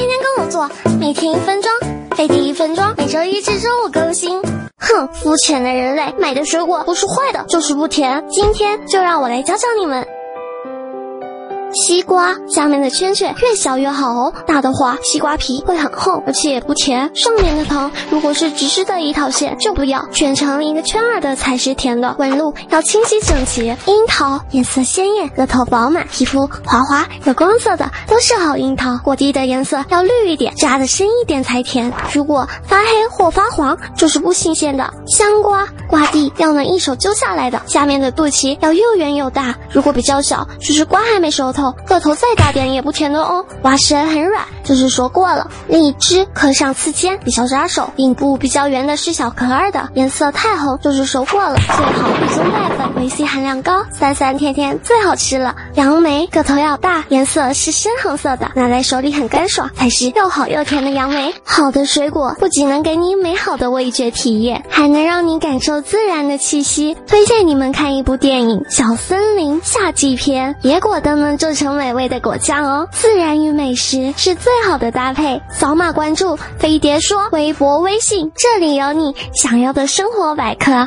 天天跟我做，每天一分钟，飞第一分钟，每周一至周五更新。哼，肤浅的人类，买的水果不是坏的，就是不甜。今天就让我来教教你们。西瓜下面的圈圈越小越好哦，大的话西瓜皮会很厚，而且也不甜。上面的藤如果是直直的一条线就不要，卷成一个圈儿的才是甜的。纹路要清晰整齐。樱桃颜色鲜艳，个头饱满，皮肤滑滑有光泽的都是好樱桃。果蒂的颜色要绿一点，扎的深一点才甜。如果发黑或发黄就是不新鲜的。香瓜瓜蒂要能一手揪下来的，下面的肚脐要又圆又大。如果比较小，就是瓜还没熟透。个头再大点也不甜的哦，瓜身很软，就是熟过了。另一只壳上刺尖，比较扎手；顶部比较圆的是小壳儿的，颜色太红就是熟过了。最好不，维 C 含量高，酸酸甜甜最好吃了。杨梅个头要大，颜色是深红色的，拿在手里很干爽，才是又好又甜的杨梅。好的水果不仅能给你美好的味觉体验，还能让你感受自然的气息。推荐你们看一部电影《小森林夏季篇》，野果都能做成美味的果酱哦。自然与美食是最好的搭配。扫码关注飞碟说微博、微信，这里有你想要的生活百科。